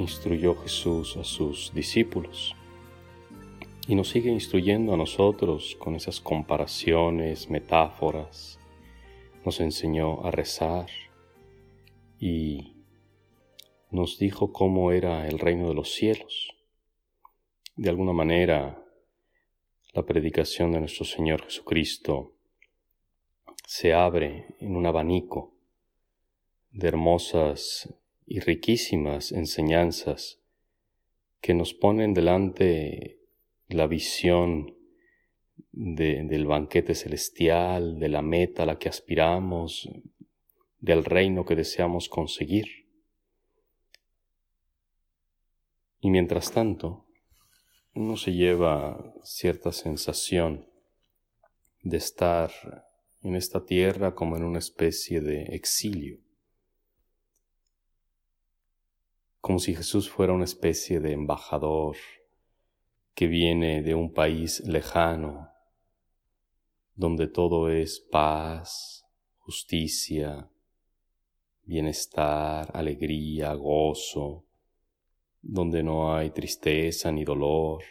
instruyó Jesús a sus discípulos y nos sigue instruyendo a nosotros con esas comparaciones, metáforas. Nos enseñó a rezar y nos dijo cómo era el reino de los cielos. De alguna manera, la predicación de nuestro Señor Jesucristo se abre en un abanico de hermosas y riquísimas enseñanzas que nos ponen delante la visión del banquete celestial, de la meta a la que aspiramos, del reino que deseamos conseguir. Y mientras tanto, uno se lleva cierta sensación de estar en esta tierra como en una especie de exilio. Como si Jesús fuera una especie de embajador que viene de un país lejano, donde todo es paz, justicia, bienestar, alegría, gozo, donde no hay tristeza ni dolor.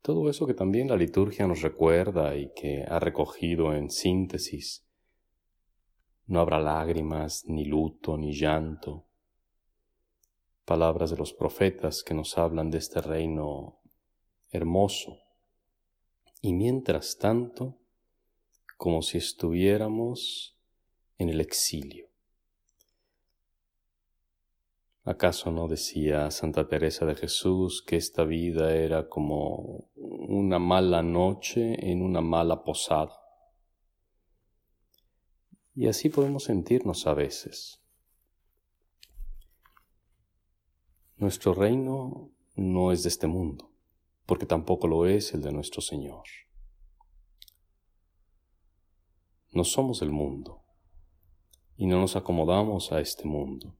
Todo eso que también la liturgia nos recuerda y que ha recogido en síntesis. No habrá lágrimas, ni luto, ni llanto, palabras de los profetas que nos hablan de este reino hermoso. Y mientras tanto, como si estuviéramos en el exilio. ¿Acaso no decía Santa Teresa de Jesús que esta vida era como una mala noche en una mala posada? Y así podemos sentirnos a veces. Nuestro reino no es de este mundo, porque tampoco lo es el de nuestro Señor. No somos el mundo y no nos acomodamos a este mundo.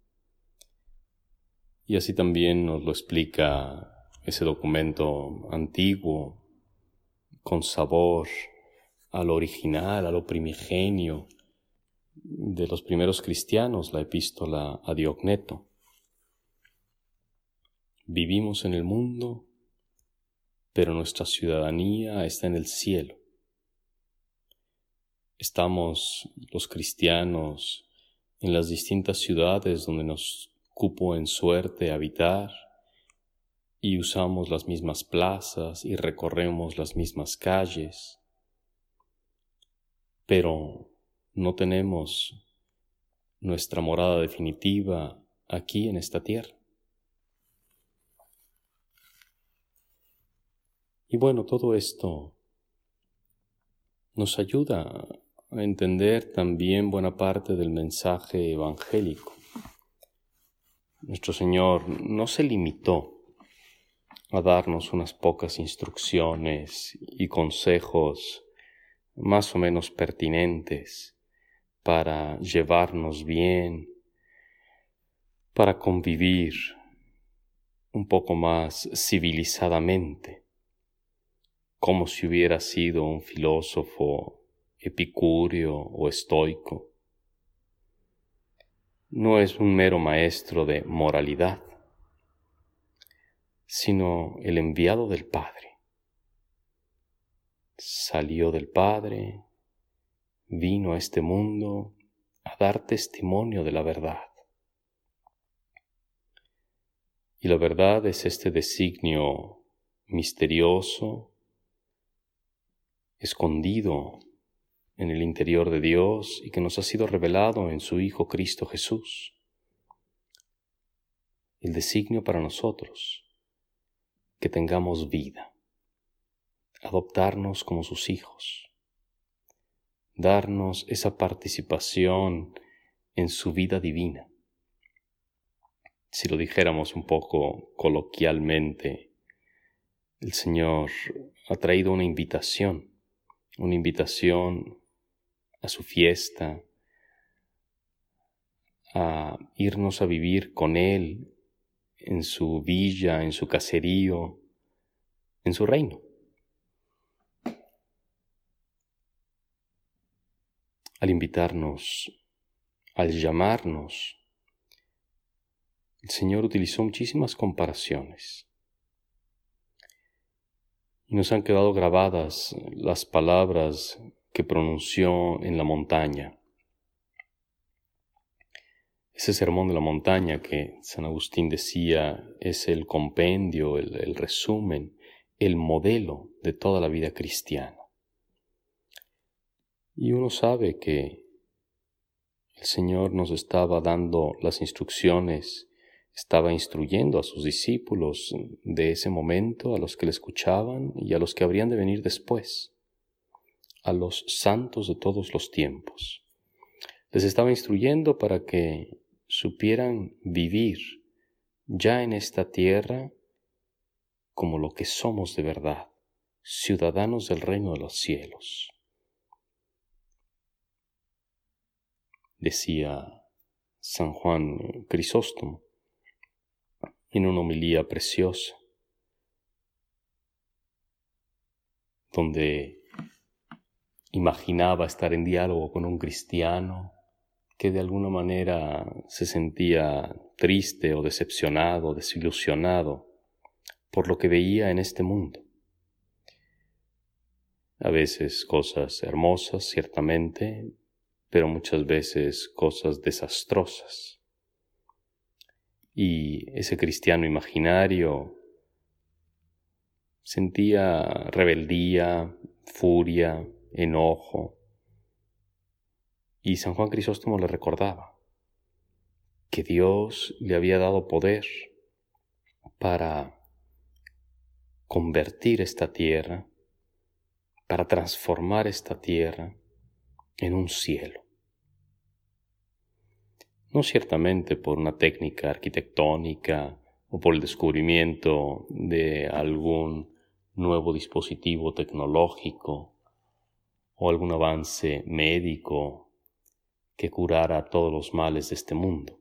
Y así también nos lo explica ese documento antiguo, con sabor a lo original, a lo primigenio de los primeros cristianos, la epístola a Diogneto. Vivimos en el mundo, pero nuestra ciudadanía está en el cielo. Estamos los cristianos en las distintas ciudades donde nos cupo en suerte habitar y usamos las mismas plazas y recorremos las mismas calles, pero no tenemos nuestra morada definitiva aquí en esta tierra. Y bueno, todo esto nos ayuda a entender también buena parte del mensaje evangélico. Nuestro Señor no se limitó a darnos unas pocas instrucciones y consejos más o menos pertinentes para llevarnos bien, para convivir un poco más civilizadamente como si hubiera sido un filósofo epicúreo o estoico. No es un mero maestro de moralidad, sino el enviado del Padre. Salió del Padre, vino a este mundo a dar testimonio de la verdad. Y la verdad es este designio misterioso escondido en el interior de Dios y que nos ha sido revelado en su Hijo Cristo Jesús. El designio para nosotros, que tengamos vida, adoptarnos como sus hijos, darnos esa participación en su vida divina. si lo dijéramos un poco coloquialmente, el Señor ha traído una invitación, una invitación a su fiesta, a irnos a vivir con Él en su villa, en su caserío, en su reino. Al invitarnos, al llamarnos, el Señor utilizó muchísimas comparaciones. Y nos han quedado grabadas las palabras que pronunció en la montaña. Ese sermón de la montaña que San Agustín decía es el compendio, el, el resumen, el modelo de toda la vida cristiana. Y uno sabe que el Señor nos estaba dando las instrucciones, estaba instruyendo a sus discípulos de ese momento, a los que le escuchaban y a los que habrían de venir después, a los santos de todos los tiempos. Les estaba instruyendo para que supieran vivir ya en esta tierra como lo que somos de verdad, ciudadanos del reino de los cielos. Decía San Juan Crisóstomo en una homilía preciosa, donde imaginaba estar en diálogo con un cristiano que de alguna manera se sentía triste o decepcionado, desilusionado por lo que veía en este mundo. A veces cosas hermosas, ciertamente, pero muchas veces cosas desastrosas. Y ese cristiano imaginario sentía rebeldía, furia, enojo. Y San Juan Crisóstomo le recordaba que Dios le había dado poder para convertir esta tierra, para transformar esta tierra en un cielo. No ciertamente por una técnica arquitectónica o por el descubrimiento de algún nuevo dispositivo tecnológico o algún avance médico que curara todos los males de este mundo,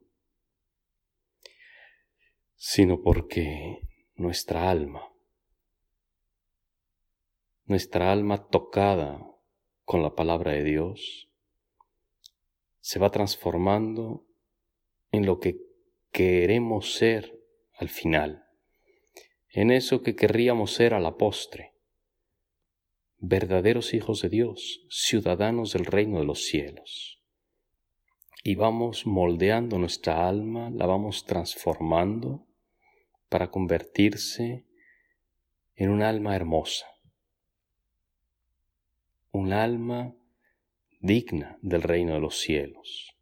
sino porque nuestra alma, nuestra alma tocada con la palabra de Dios, se va transformando en lo que queremos ser al final, en eso que querríamos ser a la postre, verdaderos hijos de Dios, ciudadanos del reino de los cielos. Y vamos moldeando nuestra alma, la vamos transformando para convertirse en un alma hermosa, un alma digna del reino de los cielos.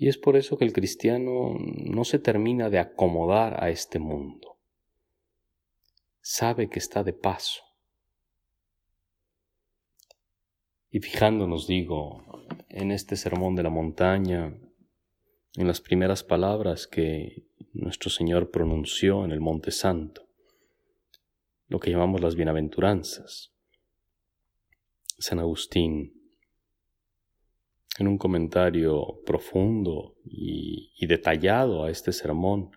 Y es por eso que el cristiano no se termina de acomodar a este mundo. Sabe que está de paso. Y fijándonos, digo, en este sermón de la montaña, en las primeras palabras que nuestro Señor pronunció en el Monte Santo, lo que llamamos las bienaventuranzas. San Agustín, en un comentario profundo y, detallado a este sermón,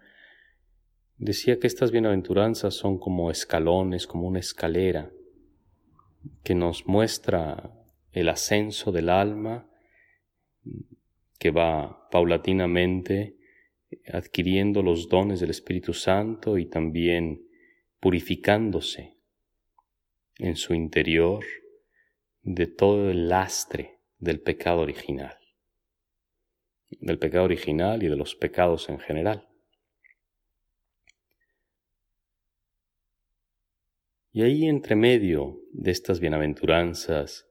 decía que estas bienaventuranzas son como escalones, como una escalera, que nos muestra el ascenso del alma que va paulatinamente adquiriendo los dones del Espíritu Santo y también purificándose en su interior de todo el lastre del pecado original, del pecado original y de los pecados en general. Y ahí entre medio de estas bienaventuranzas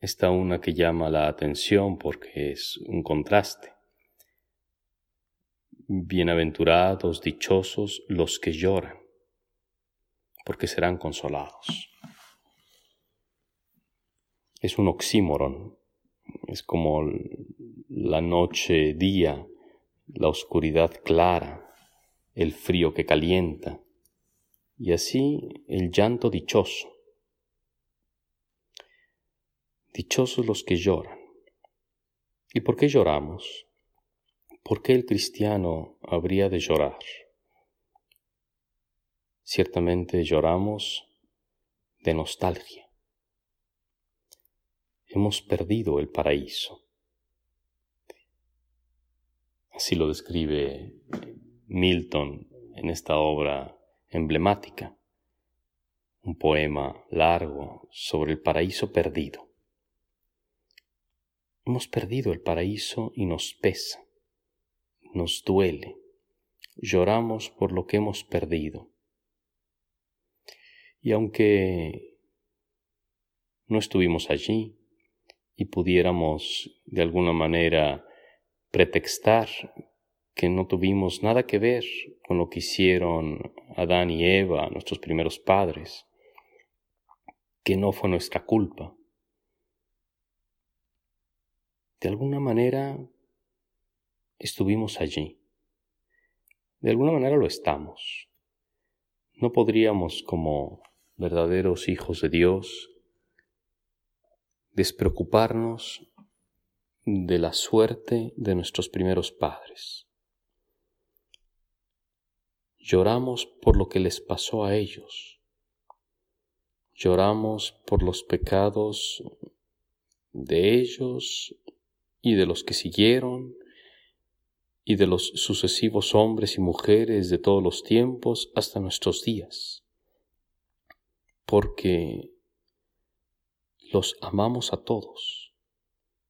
está una que llama la atención porque es un contraste. Bienaventurados, dichosos los que lloran, porque serán consolados es un oxímoron, es como la noche, día, la oscuridad clara, el frío que calienta, y así el llanto dichoso. Dichosos los que lloran. ¿Y por qué lloramos? ¿Por qué el cristiano habría de llorar? Ciertamente lloramos de nostalgia. Hemos perdido el paraíso. Así lo describe Milton en esta obra emblemática, un poema largo sobre el paraíso perdido. Hemos perdido el paraíso y nos pesa, nos duele, lloramos por lo que hemos perdido. Y aunque no estuvimos allí y pudiéramos de alguna manera pretextar que no tuvimos nada que ver con lo que hicieron Adán y Eva, nuestros primeros padres, que no fue nuestra culpa. De alguna manera estuvimos allí. De alguna manera lo estamos. No podríamos, como verdaderos hijos de Dios, despreocuparnos de la suerte de nuestros primeros padres. Lloramos por lo que les pasó a ellos. Lloramos por los pecados de ellos y de los que siguieron y de los sucesivos hombres y mujeres de todos los tiempos hasta nuestros días, porque los amamos a todos,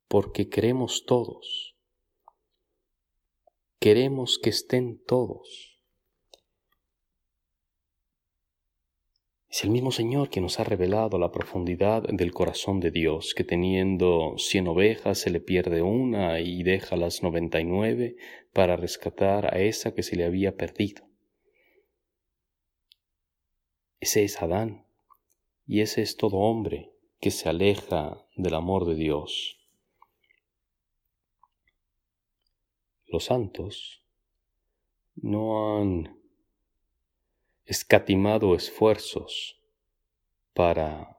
porque queremos todos, queremos que estén todos. Es el mismo Señor que nos ha revelado la profundidad del corazón de Dios, que teniendo cien ovejas se le pierde una y deja las noventa y nueve para rescatar a esa que se le había perdido. Ese es Adán, y ese es todo hombre que se aleja del amor de Dios. Los santos no han escatimado esfuerzos para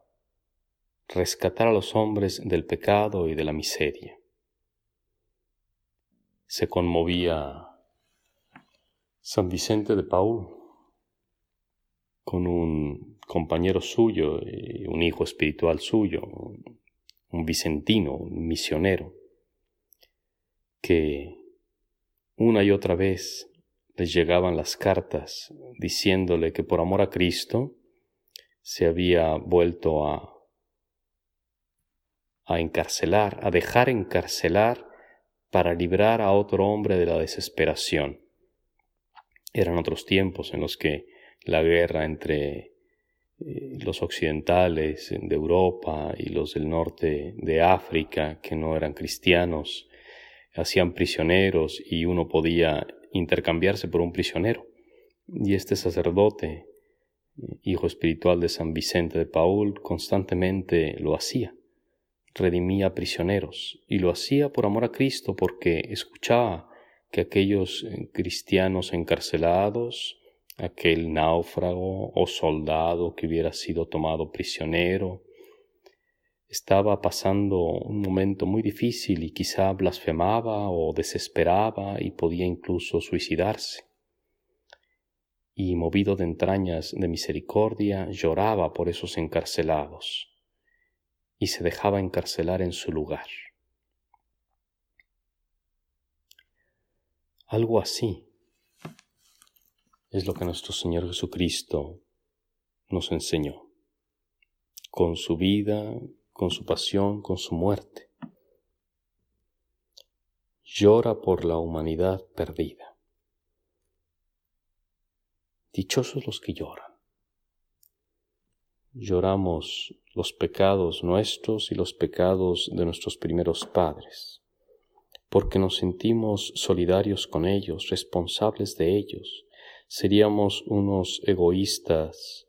rescatar a los hombres del pecado y de la miseria. Se conmovía San Vicente de Paul con un compañero suyo, un hijo espiritual suyo, un vicentino, un misionero, que una y otra vez les llegaban las cartas diciéndole que por amor a Cristo se había vuelto a, a encarcelar, a dejar encarcelar para librar a otro hombre de la desesperación. Eran otros tiempos en los que la guerra entre eh, los occidentales de Europa y los del norte de África, que no eran cristianos, hacían prisioneros y uno podía intercambiarse por un prisionero. Y este sacerdote, hijo espiritual de San Vicente de Paul, constantemente lo hacía. Redimía prisioneros y lo hacía por amor a Cristo porque escuchaba que aquellos eh, cristianos encarcelados, aquel náufrago o soldado que hubiera sido tomado prisionero, estaba pasando un momento muy difícil y quizá blasfemaba o desesperaba y podía incluso suicidarse. Y movido de entrañas de misericordia, lloraba por esos encarcelados y se dejaba encarcelar en su lugar. Algo así es lo que nuestro Señor Jesucristo nos enseñó, con su vida, con su pasión, con su muerte. Llora por la humanidad perdida. Dichosos los que lloran. Lloramos los pecados nuestros y los pecados de nuestros primeros padres, porque nos sentimos solidarios con ellos, responsables de ellos. Seríamos unos egoístas,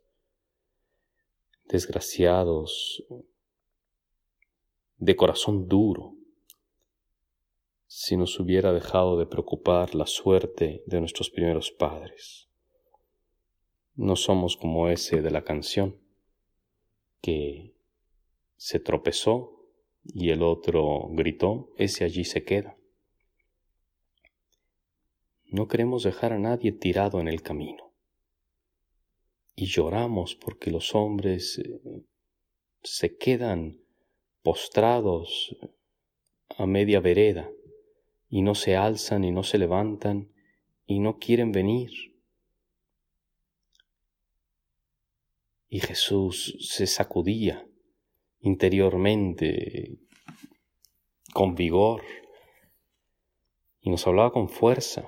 desgraciados, de corazón duro, si nos hubiera dejado de preocupar la suerte de nuestros primeros padres. No somos como ese de la canción, que se tropezó y el otro gritó, ese allí se queda. No queremos dejar a nadie tirado en el camino. Y lloramos porque los hombres eh, se quedan postrados a media vereda y no se alzan y no se levantan y no quieren venir. Y Jesús se sacudía interiormente con vigor y nos hablaba con fuerza.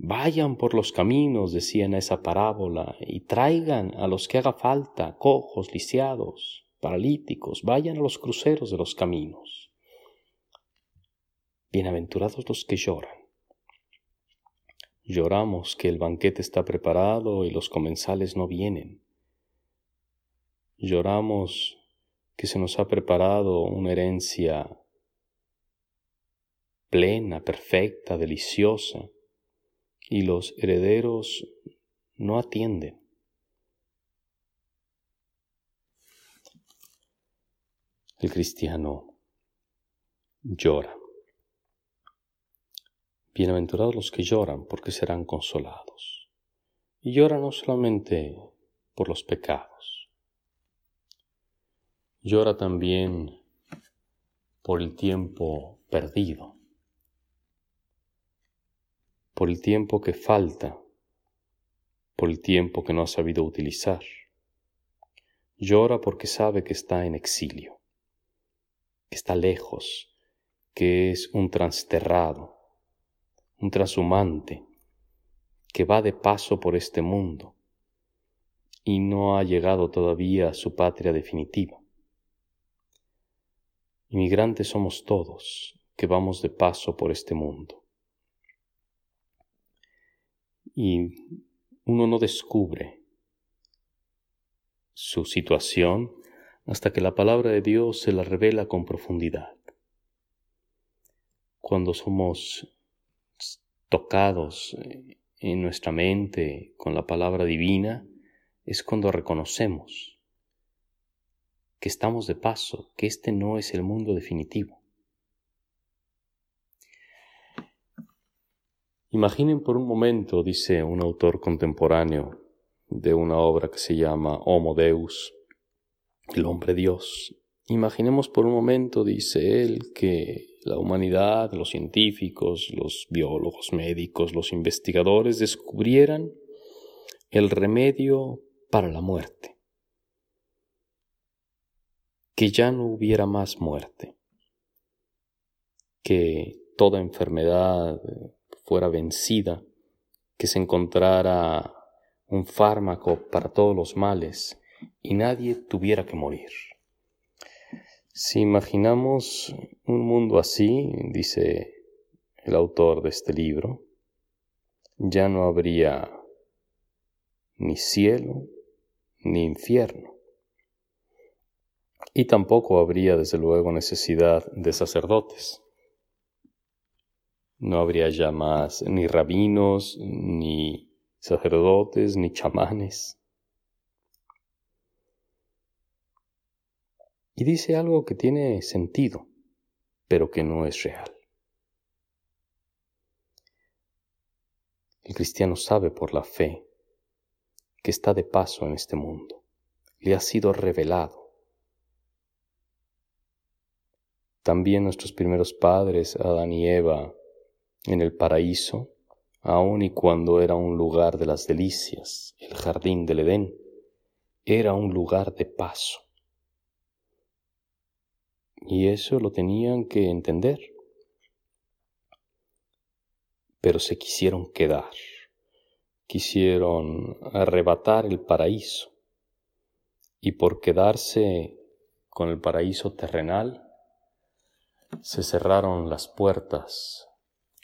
Vayan por los caminos, decía en esa parábola, y traigan a los que haga falta, cojos, lisiados, paralíticos, vayan a los cruceros de los caminos. Bienaventurados los que lloran. Lloramos que el banquete está preparado y los comensales no vienen. Lloramos que se nos ha preparado una herencia plena, perfecta, deliciosa, y los herederos no atienden. El cristiano llora. Bienaventurados los que lloran porque serán consolados. Y llora no solamente por los pecados, llora también por el tiempo perdido por el tiempo que falta, por el tiempo que no ha sabido utilizar. Llora porque sabe que está en exilio, que está lejos, que es un transterrado, un transhumante, que va de paso por este mundo y no ha llegado todavía a su patria definitiva. Inmigrantes somos todos que vamos de paso por este mundo y uno no descubre su situación hasta que la palabra de Dios se la revela con profundidad. Cuando somos tocados en nuestra mente con la palabra divina, es cuando reconocemos que estamos de paso, que este no es el mundo definitivo. Imaginen por un momento, dice un autor contemporáneo de una obra que se llama Homo Deus, el hombre Dios. Imaginemos por un momento, dice él, que la humanidad, los científicos, los biólogos, médicos, los investigadores descubrieran el remedio para la muerte, que ya no hubiera más muerte, que toda enfermedad, fuera vencida, que se encontrara un fármaco para todos los males y nadie tuviera que morir. Si imaginamos un mundo así, dice el autor de este libro, ya no habría ni cielo ni infierno. Y tampoco habría, desde luego, necesidad de sacerdotes. No habría ya más ni rabinos, ni sacerdotes, ni chamanes. Y dice algo que tiene sentido, pero que no es real. El cristiano sabe por la fe que está de paso en este mundo. Le ha sido revelado. También nuestros primeros padres, Adán y Eva, en el paraíso, aun y cuando era un lugar de las delicias, el jardín del Edén, era un lugar de paso. Y eso lo tenían que entender. Pero se quisieron quedar, quisieron arrebatar el paraíso, y por quedarse con el paraíso terrenal, se cerraron las puertas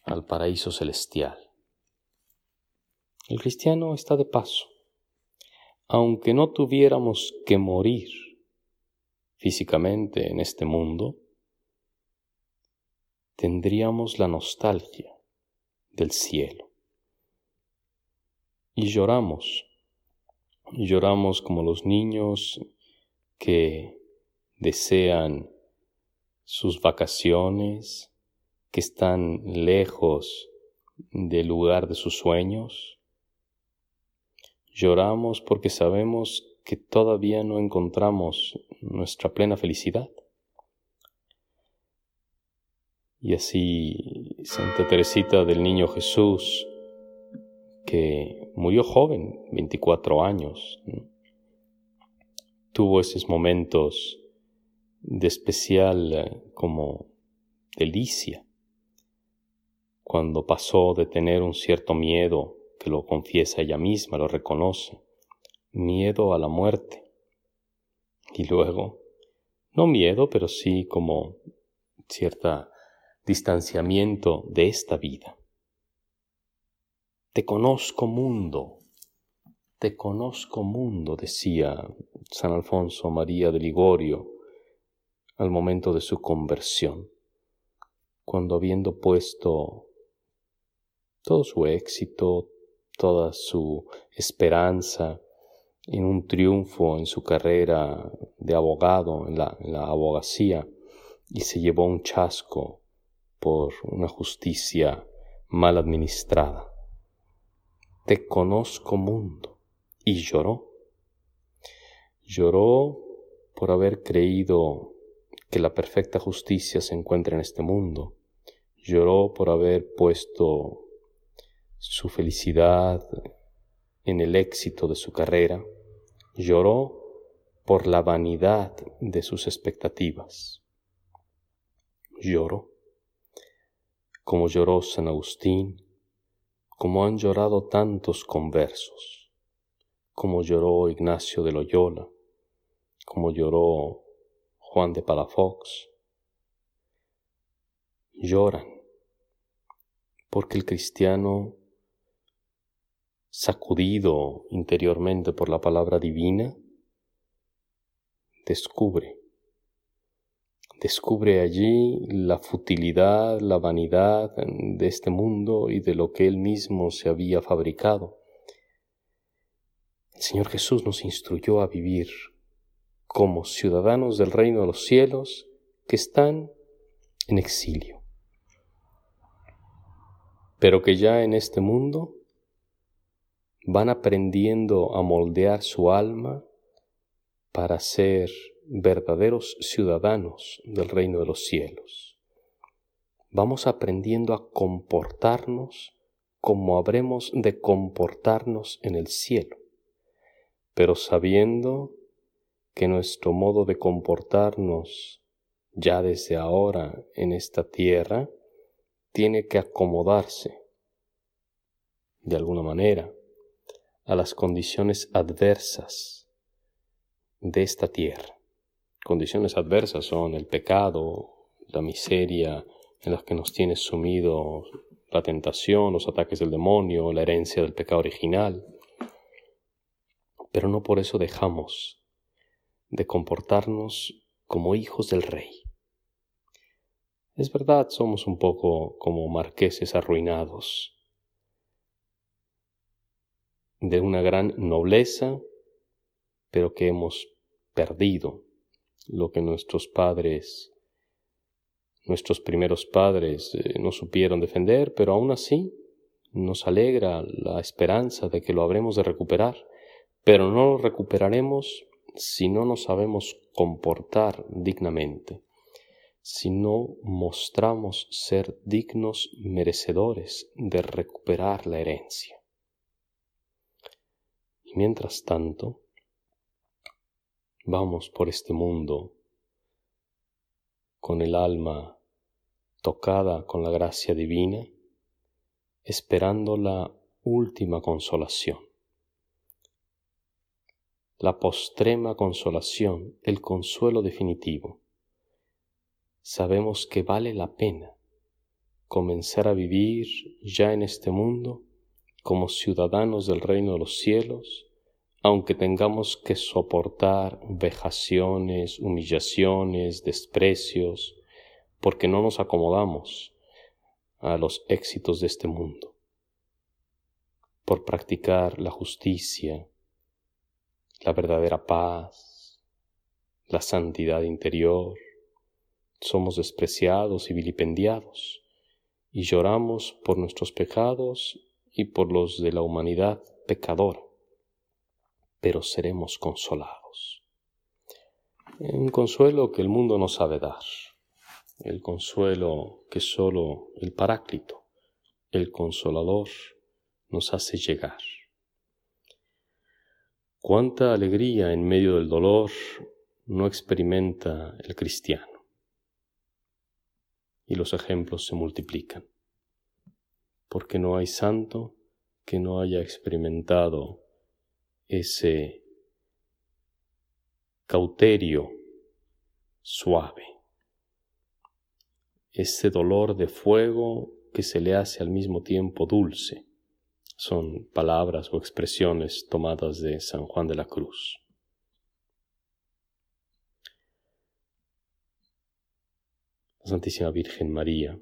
al paraíso celestial. El cristiano está de paso. Aunque no tuviéramos que morir físicamente en este mundo, tendríamos la nostalgia del cielo. Y lloramos, lloramos como los niños que desean sus vacaciones, que están lejos del lugar de sus sueños. Lloramos porque sabemos que todavía no encontramos nuestra plena felicidad. Y así Santa Teresita del Niño Jesús, que murió joven, 24 años, tuvo esos momentos de especial eh, como delicia, cuando pasó de tener un cierto miedo, que lo confiesa ella misma, lo reconoce, miedo a la muerte, y luego, no miedo, pero sí como cierto distanciamiento de esta vida. Te conozco mundo, te conozco mundo, decía San Alfonso María de Ligorio al momento de su conversión, cuando habiendo puesto todo su éxito, toda su esperanza en un triunfo en su carrera de abogado, en la, en la abogacía, y se llevó un chasco por una justicia mal administrada. Te conozco mundo. Y lloró. Lloró por haber creído que la perfecta justicia se encuentra en este mundo. Lloró por haber puesto su felicidad en el éxito de su carrera. Lloró por la vanidad de sus expectativas. Lloró, como lloró San Agustín, como han llorado tantos conversos, como lloró Ignacio de Loyola, como lloró Juan de Palafox, lloran porque el cristiano, sacudido interiormente por la palabra divina, descubre, descubre allí la futilidad, la vanidad de este mundo y de lo que él mismo se había fabricado. El Señor Jesús nos instruyó a vivir como ciudadanos del reino de los cielos que están en exilio, pero que ya en este mundo van aprendiendo a moldear su alma para ser verdaderos ciudadanos del reino de los cielos. Vamos aprendiendo a comportarnos como habremos de comportarnos en el cielo, pero sabiendo que nuestro modo de comportarnos ya desde ahora en esta tierra tiene que acomodarse de alguna manera a las condiciones adversas de esta tierra. Condiciones adversas son el pecado, la miseria en las que nos tiene sumido la tentación, los ataques del demonio, la herencia del pecado original. Pero no por eso dejamos de comportarnos como hijos del rey. Es verdad, somos un poco como marqueses arruinados, de una gran nobleza, pero que hemos perdido lo que nuestros padres, nuestros primeros padres eh, no supieron defender, pero aún así nos alegra la esperanza de que lo habremos de recuperar, pero no lo recuperaremos si no nos sabemos comportar dignamente, si no mostramos ser dignos merecedores de recuperar la herencia. Mientras tanto, vamos por este mundo con el alma tocada con la gracia divina, esperando la última consolación la postrema consolación, el consuelo definitivo. Sabemos que vale la pena comenzar a vivir ya en este mundo como ciudadanos del reino de los cielos, aunque tengamos que soportar vejaciones, humillaciones, desprecios, porque no nos acomodamos a los éxitos de este mundo, por practicar la justicia, la verdadera paz, la santidad interior, somos despreciados y vilipendiados, y lloramos por nuestros pecados y por los de la humanidad pecadora, pero seremos consolados. Un consuelo que el mundo no sabe dar, el consuelo que solo el Paráclito, el Consolador, nos hace llegar. Cuánta alegría en medio del dolor no experimenta el cristiano y los ejemplos se multiplican. Porque no hay santo que no haya experimentado ese cauterio suave, ese dolor de fuego que se le hace al mismo tiempo dulce. Son palabras o expresiones tomadas de San Juan de la Cruz. Santísima Virgen María,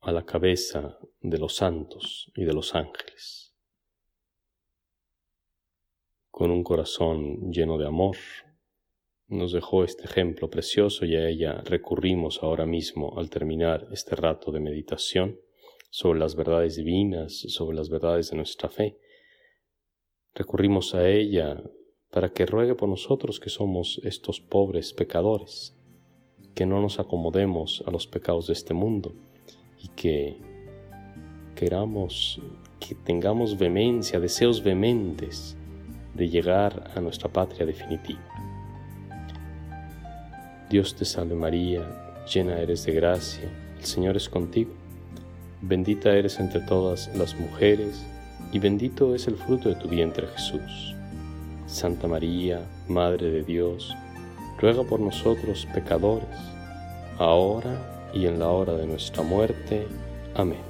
a la cabeza de los santos y de los ángeles. Con un corazón lleno de amor, nos dejó este ejemplo precioso y a ella recurrimos ahora mismo al terminar este rato de meditación sobre las verdades divinas, sobre las verdades de nuestra fe. Recurrimos a ella para que ruegue por nosotros que somos estos pobres pecadores que no nos acomodemos a los pecados de este mundo y que queramos, que tengamos vehemencia, deseos vehementes de llegar a nuestra patria definitiva. Dios te salve María, llena eres de gracia, el Señor es contigo, bendita eres entre todas las mujeres, y bendito es el fruto de tu vientre Jesús. Santa María, Madre de Dios, ruega por nosotros pecadores, ahora y en la hora de nuestra muerte. Amén.